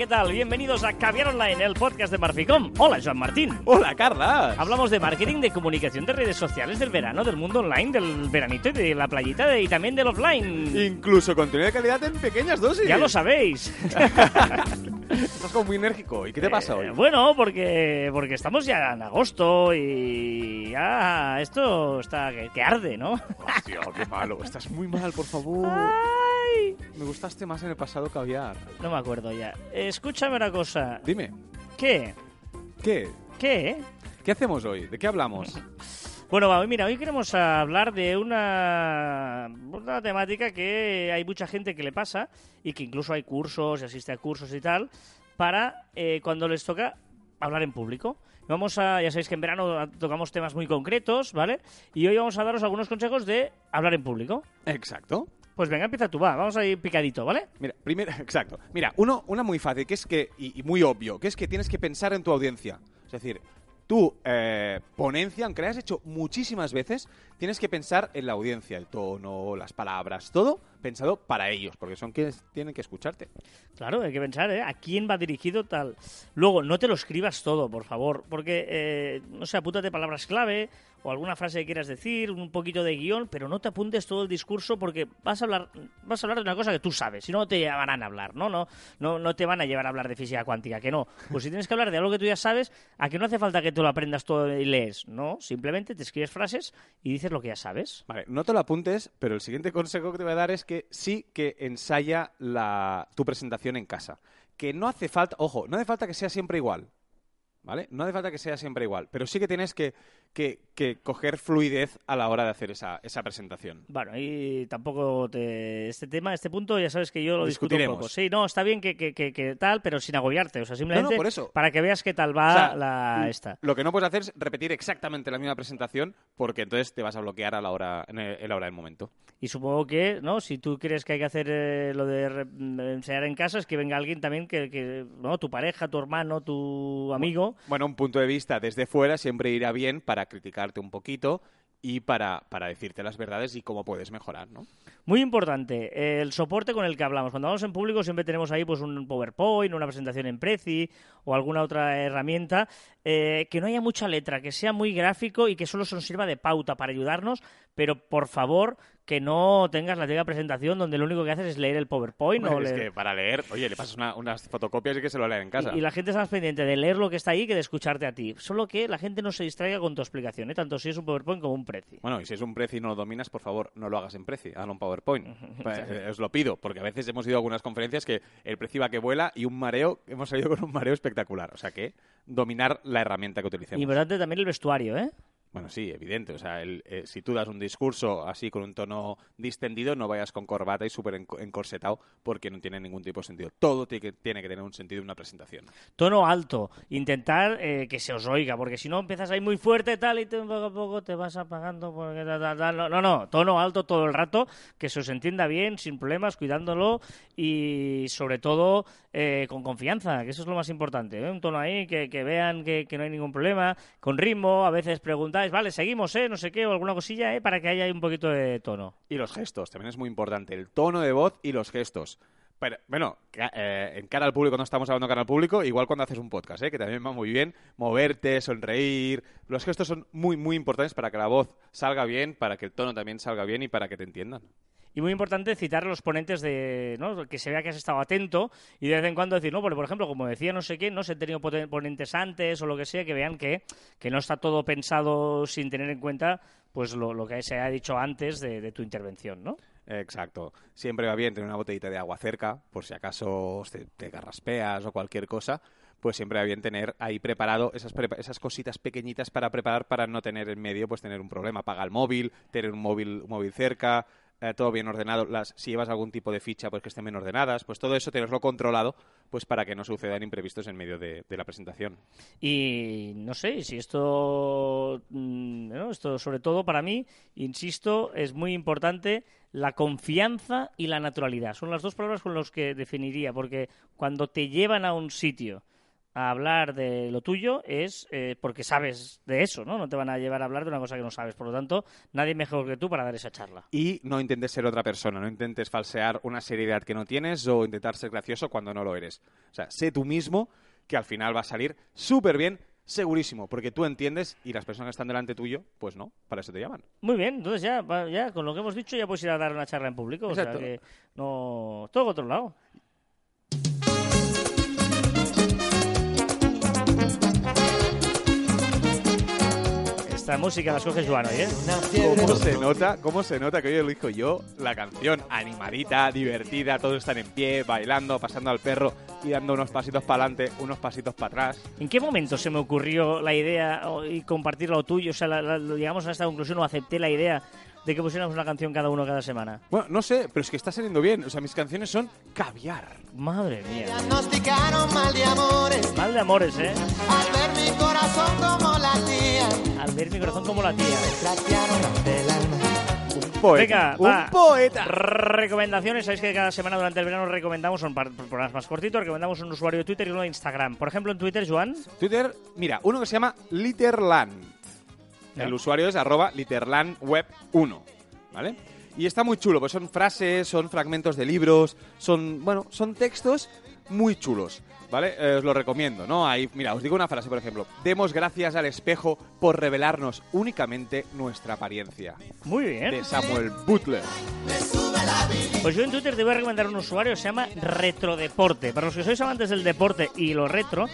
¿qué tal? Bienvenidos a Caviar Online, el podcast de Marficom. Hola, Joan Martín. Hola, Carla. Hablamos de marketing, de comunicación, de redes sociales, del verano, del mundo online, del veranito y de la playita de- y también del offline. Incluso contenido de calidad en pequeñas dosis. Ya lo sabéis. Estás como muy enérgico. ¿Y qué te pasa hoy? Eh, bueno, porque, porque estamos ya en agosto y ya esto está que, que arde, ¿no? Hostia, qué malo. Estás muy mal, por favor. Ay, Me gustaste más en el pasado caviar. no me acuerdo ya. Escúchame una cosa. Dime, ¿Qué? ¿qué? ¿Qué? ¿Qué hacemos hoy? ¿De qué hablamos? Bueno, va, mira, hoy queremos hablar de una, una temática que hay mucha gente que le pasa y que incluso hay cursos y asiste a cursos y tal para eh, cuando les toca hablar en público. Vamos a, ya sabéis que en verano tocamos temas muy concretos, ¿vale? Y hoy vamos a daros algunos consejos de hablar en público. Exacto. Pues venga, empieza tú, va, vamos a ir picadito, ¿vale? Mira, primero, exacto. Mira, uno, una muy fácil, que es que, y, y muy obvio, que es que tienes que pensar en tu audiencia. Es decir, tu eh, ponencia, aunque la hayas hecho muchísimas veces, tienes que pensar en la audiencia, el tono, las palabras, todo pensado para ellos, porque son quienes tienen que escucharte. Claro, hay que pensar, ¿eh? ¿A quién va dirigido tal? Luego, no te lo escribas todo, por favor, porque, eh, no sé, apúntate palabras clave o alguna frase que quieras decir, un poquito de guion, pero no te apuntes todo el discurso porque vas a hablar, vas a hablar de una cosa que tú sabes, si no te llevarán a hablar, ¿no? No, no, no te van a llevar a hablar de física cuántica, que no. Pues si tienes que hablar de algo que tú ya sabes, a que no hace falta que tú lo aprendas todo y lees, no, simplemente te escribes frases y dices lo que ya sabes. Vale, no te lo apuntes, pero el siguiente consejo que te voy a dar es que sí que ensaya la, tu presentación en casa. Que no hace falta, ojo, no hace falta que sea siempre igual. ¿Vale? No hace falta que sea siempre igual, pero sí que tienes que, que- que coger fluidez a la hora de hacer esa, esa presentación. Bueno, y tampoco te... este tema, este punto, ya sabes que yo lo discuto un poco. Sí, no, está bien que, que, que- que tal, pero sin agobiarte. O sea, simplemente por eso. para que veas qué tal va O sea, la mm, esta. Lo que no puedes hacer es repetir exactamente la misma presentación porque entonces te vas a bloquear a la hora, en, el- en la hora del momento. Y supongo que, ¿no? Si tú crees que hay que hacer eh, lo de re- enseñar en casa, es que venga alguien también que, que, ¿no? Tu pareja, tu hermano, tu amigo. Bueno, un punto de vista desde fuera siempre irá bien para criticarte un poquito y para, para decirte las verdades y cómo puedes mejorar, ¿no? Muy importante, el soporte con el que hablamos. Cuando hablamos en público siempre tenemos ahí pues un PowerPoint, una presentación en Prezi o alguna otra herramienta eh, que no haya mucha letra, que sea muy gráfico y que solo nos sirva de pauta para ayudarnos, pero por favor que no tengas la típica presentación donde lo único que haces es leer el PowerPoint o Bueno, es leer- que para leer, oye, le pasas una- unas fotocopias y que se lo lea en casa. Y, y la gente está más pendiente de leer lo que está ahí que de escucharte a ti. Solo que la gente no se distraiga con tu explicación, ¿eh? tanto si es un PowerPoint como un Prezi. Bueno, y si es un Prezi y no lo dominas, por favor, no lo hagas en Prezi, hazlo en PowerPoint. Pues, eh, os lo pido, porque a veces hemos ido a algunas conferencias que el Prezi va que vuela y un mareo, hemos salido con un mareo espectacular. O sea que dominar la herramienta que utilicemos. Importante también el vestuario, ¿eh? Bueno, sí, evidente. O sea, eh, si tú das un discurso así con un tono distendido, no vayas con corbata y súper enco- encorsetado porque no tiene ningún tipo de sentido. Todo tiene que, tener un sentido en una presentación. Tono alto, intentar eh, que se os oiga, porque si no empiezas ahí muy fuerte tal y poco a poco te vas apagando. Porque. No, no, no, tono alto todo el rato, que se os entienda bien, sin problemas, cuidándolo y sobre todo eh, con confianza, que eso es lo más importante. Un tono ahí que, vean que, no hay ningún problema, con ritmo, a veces vale, seguimos, ¿eh? No sé qué, o alguna cosilla, ¿eh? Para que haya un poquito de tono. Y los gestos, también es muy importante. El tono de voz y los gestos. Pero, bueno, eh, en cara al público no estamos hablando cara al público, igual cuando haces un podcast, ¿eh? que también va muy bien, moverte, sonreír. Los gestos son muy, muy importantes para que la voz salga bien, para que el tono también salga bien y para que te entiendan. Y muy importante citar los ponentes de, ¿no? que se vea que has estado atento y de vez en cuando decir, no, porque por ejemplo, como decía no sé quién, no se han tenido ponentes antes o lo que sea, que vean que, que no está todo pensado sin tener en cuenta pues lo, que se ha dicho antes de, tu intervención, ¿no? Exacto. Siempre va bien tener una botellita de agua cerca, por si acaso te, garraspeas o cualquier cosa, pues siempre va bien tener ahí preparado esas, prepa- esas cositas pequeñitas para preparar para no tener en medio, pues tener un problema. Apaga el móvil, tener un móvil, un móvil cerca, eh, todo bien ordenado. Las, si llevas algún tipo de ficha, pues que estén bien ordenadas, pues todo eso tenerlo controlado, pues para que no sucedan imprevistos en medio de, de la presentación. Y no sé, si esto, mm, ¿no? esto sobre todo para mí, insisto, es muy importante la confianza y la naturalidad. Son las dos palabras con las que definiría, porque cuando te llevan a un sitio a hablar de lo tuyo es eh, porque sabes de eso, ¿no? No te van a llevar a hablar de una cosa que no sabes. Por lo tanto, nadie mejor que tú para dar esa charla. Y no intentes ser otra persona, no intentes falsear una seriedad que no tienes o intentar ser gracioso cuando no lo eres. O sea, sé tú mismo que al final va a salir súper bien, segurísimo, porque tú entiendes y las personas que están delante tuyo, pues no, para eso te llaman. Muy bien, entonces ya, ya con lo que hemos dicho ya puedes ir a dar una charla en público. O sea que no... Todo controlado. Esta música la escoge Joan hoy, ¿eh? ¿Cómo se nota? ¿Cómo se nota que hoy elijo yo la canción animadita, divertida, todos están en pie, bailando, pasando al perro y dando unos pasitos para adelante, unos pasitos para atrás? ¿En qué momento se me ocurrió la idea y compartir lo tuyo? O sea, la- la- llegamos a esta conclusión o acepté la idea de que pusiéramos una canción cada uno cada semana. Bueno, no sé, pero es que está saliendo bien. O sea, mis canciones son caviar. Madre mía. Diagnosticaron mal de amores Mal de amores, ¿eh? Al ver mi corazón como latía. Al ver mi corazón como la tía. Un poeta. Venga, un va. poeta. Recomendaciones, sabéis que cada semana durante el verano recomendamos, son par- programas más cortitos, recomendamos un usuario de Twitter y uno de Instagram. Por ejemplo, en Twitter, Joan, Twitter, mira, uno que se llama Literland. Ya. El usuario es arroba literlandweb1, ¿vale? Y está muy chulo, pues son frases, son fragmentos de libros, son, bueno, son textos muy chulos, ¿vale? Eh, os lo recomiendo, ¿no? Ahí, mira, os digo una frase, por ejemplo. Demos gracias al espejo por revelarnos únicamente nuestra apariencia. muy bien. De Samuel Butler. Pues yo en Twitter te voy a recomendar un usuario que se llama Retrodeporte. Para los que sois amantes del deporte y lo retro,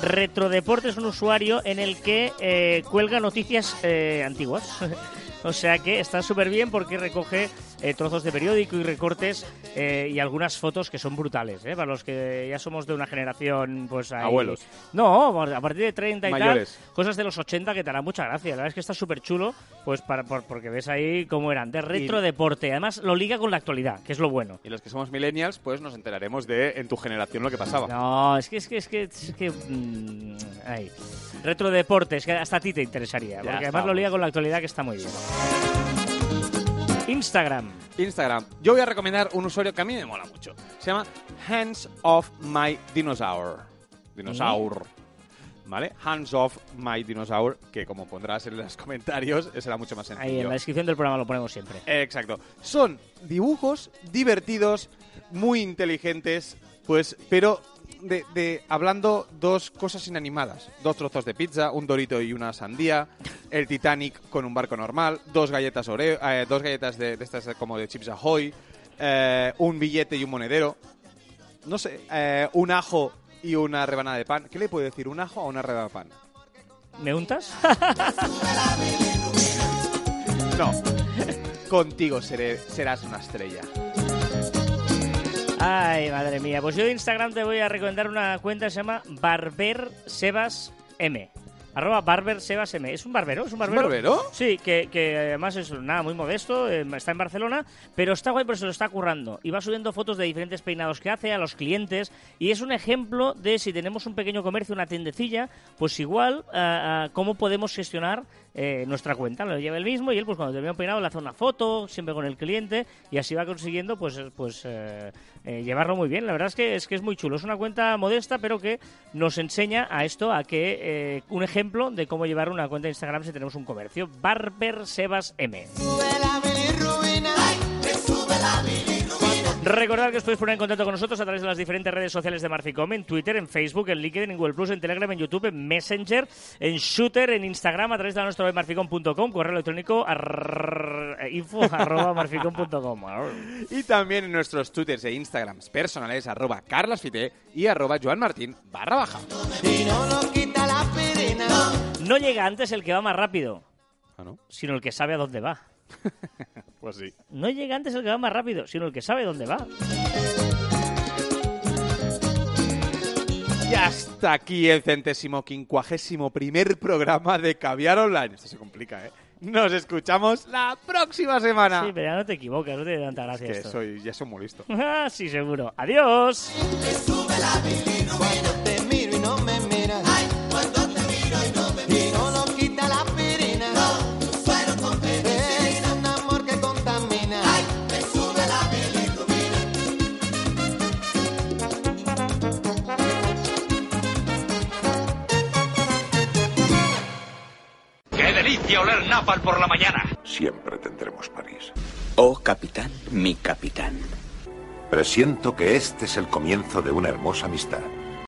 Retrodeporte es un usuario en el que eh, cuelga noticias eh, antiguas. o sea que está súper bien porque recoge eh, trozos de periódico y recortes eh, y algunas fotos que son brutales. ¿eh? Para los que ya somos de una generación, pues ahí- Abuelos. No, a partir de 30 y Mayores. tal, cosas de los 80 que te harán mucha gracia. La verdad es que está súper chulo, pues para, por- porque ves ahí cómo eran. De retrodeporte. Además, lo liga con la actualidad, que es lo bueno. Y los que somos millennials, pues nos enteraremos de en tu generación lo que pasaba. No, es que es que es que, es que mm, retrodeporte, es que hasta a ti te interesaría, porque además lo liga con la actualidad que está muy bien. Instagram. Instagram. Yo voy a recomendar un usuario que a mí me mola mucho. Se llama Hands of My Dinosaur. Dinosaur. ¿Vale? Hands of My Dinosaur, que como pondrás en los comentarios, será mucho más Ahí en sencillo. la descripción del programa lo ponemos siempre. Exacto. Son dibujos divertidos, muy inteligentes, pues, pero de, de- hablando dos cosas inanimadas. Dos trozos de pizza, un dorito y una sandía, el Titanic con un barco normal, dos galletas Oreo, eh, dos galletas de, de estas como de Chips Ahoy, eh, un billete y un monedero, no sé, eh, un ajo y una rebanada de pan. ¿Qué le puedo decir? ¿Un ajo o una rebanada de pan? ¿Me untas? No. Contigo seré, serás una estrella. Ay, madre mía. Pues yo de Instagram te voy a recomendar una cuenta que se llama Barber Sebas M. Arroba Barber Sebas M. ¿Es un barbero? ¿Es un barbero? barbero? Sí, que, que además es nada muy modesto, eh, está en Barcelona, pero está guay porque se lo está currando. Y va subiendo fotos de diferentes peinados que hace a los clientes. Y es un ejemplo de si tenemos un pequeño comercio, una tiendecilla, pues igual ah, ah, cómo podemos gestionar eh, nuestra cuenta. Lo lleva él mismo y él, pues cuando termina peinado, le hace una foto, siempre con el cliente, y así va consiguiendo, pues, pues eh, eh, llevarlo muy bien. La verdad es que, es que es muy chulo. Es una cuenta modesta, pero que nos enseña a esto, a que eh, un ejemplo de cómo llevar una cuenta de Instagram si tenemos un comercio. Barber Sebas M. Recordad que os podéis poner en contacto con nosotros a través de las diferentes redes sociales de Marficom, en Twitter, en Facebook, en LinkedIn, en Google Plus, en Telegram, en YouTube, en Messenger, en Shooter, en Instagram, a través de nuestra web marficom.com, correo electrónico arr- info arroba marficom.com. Y también en nuestros twitters e instagrams personales, arroba carlasfite y arroba joanmartin barra baja. Y no lo quita la aspirina. No llega antes el que va más rápido, Ah, ¿no? sino el que sabe a dónde va. Pues sí. No llega antes el que va más rápido, sino el que sabe dónde va. Y hasta aquí el centésimo quincuagésimo primer programa de Caviar Online. Esto se complica, ¿eh? Nos escuchamos la próxima semana. Sí, pero ya no te equivocas, no te da tanta Es gracia que esto. soy, ya soy muy listo. Ah, sí, seguro. Adiós. Comer napal por la mañana. Siempre tendremos París. Oh, capitán, mi capitán. Presiento que este es el comienzo de una hermosa amistad.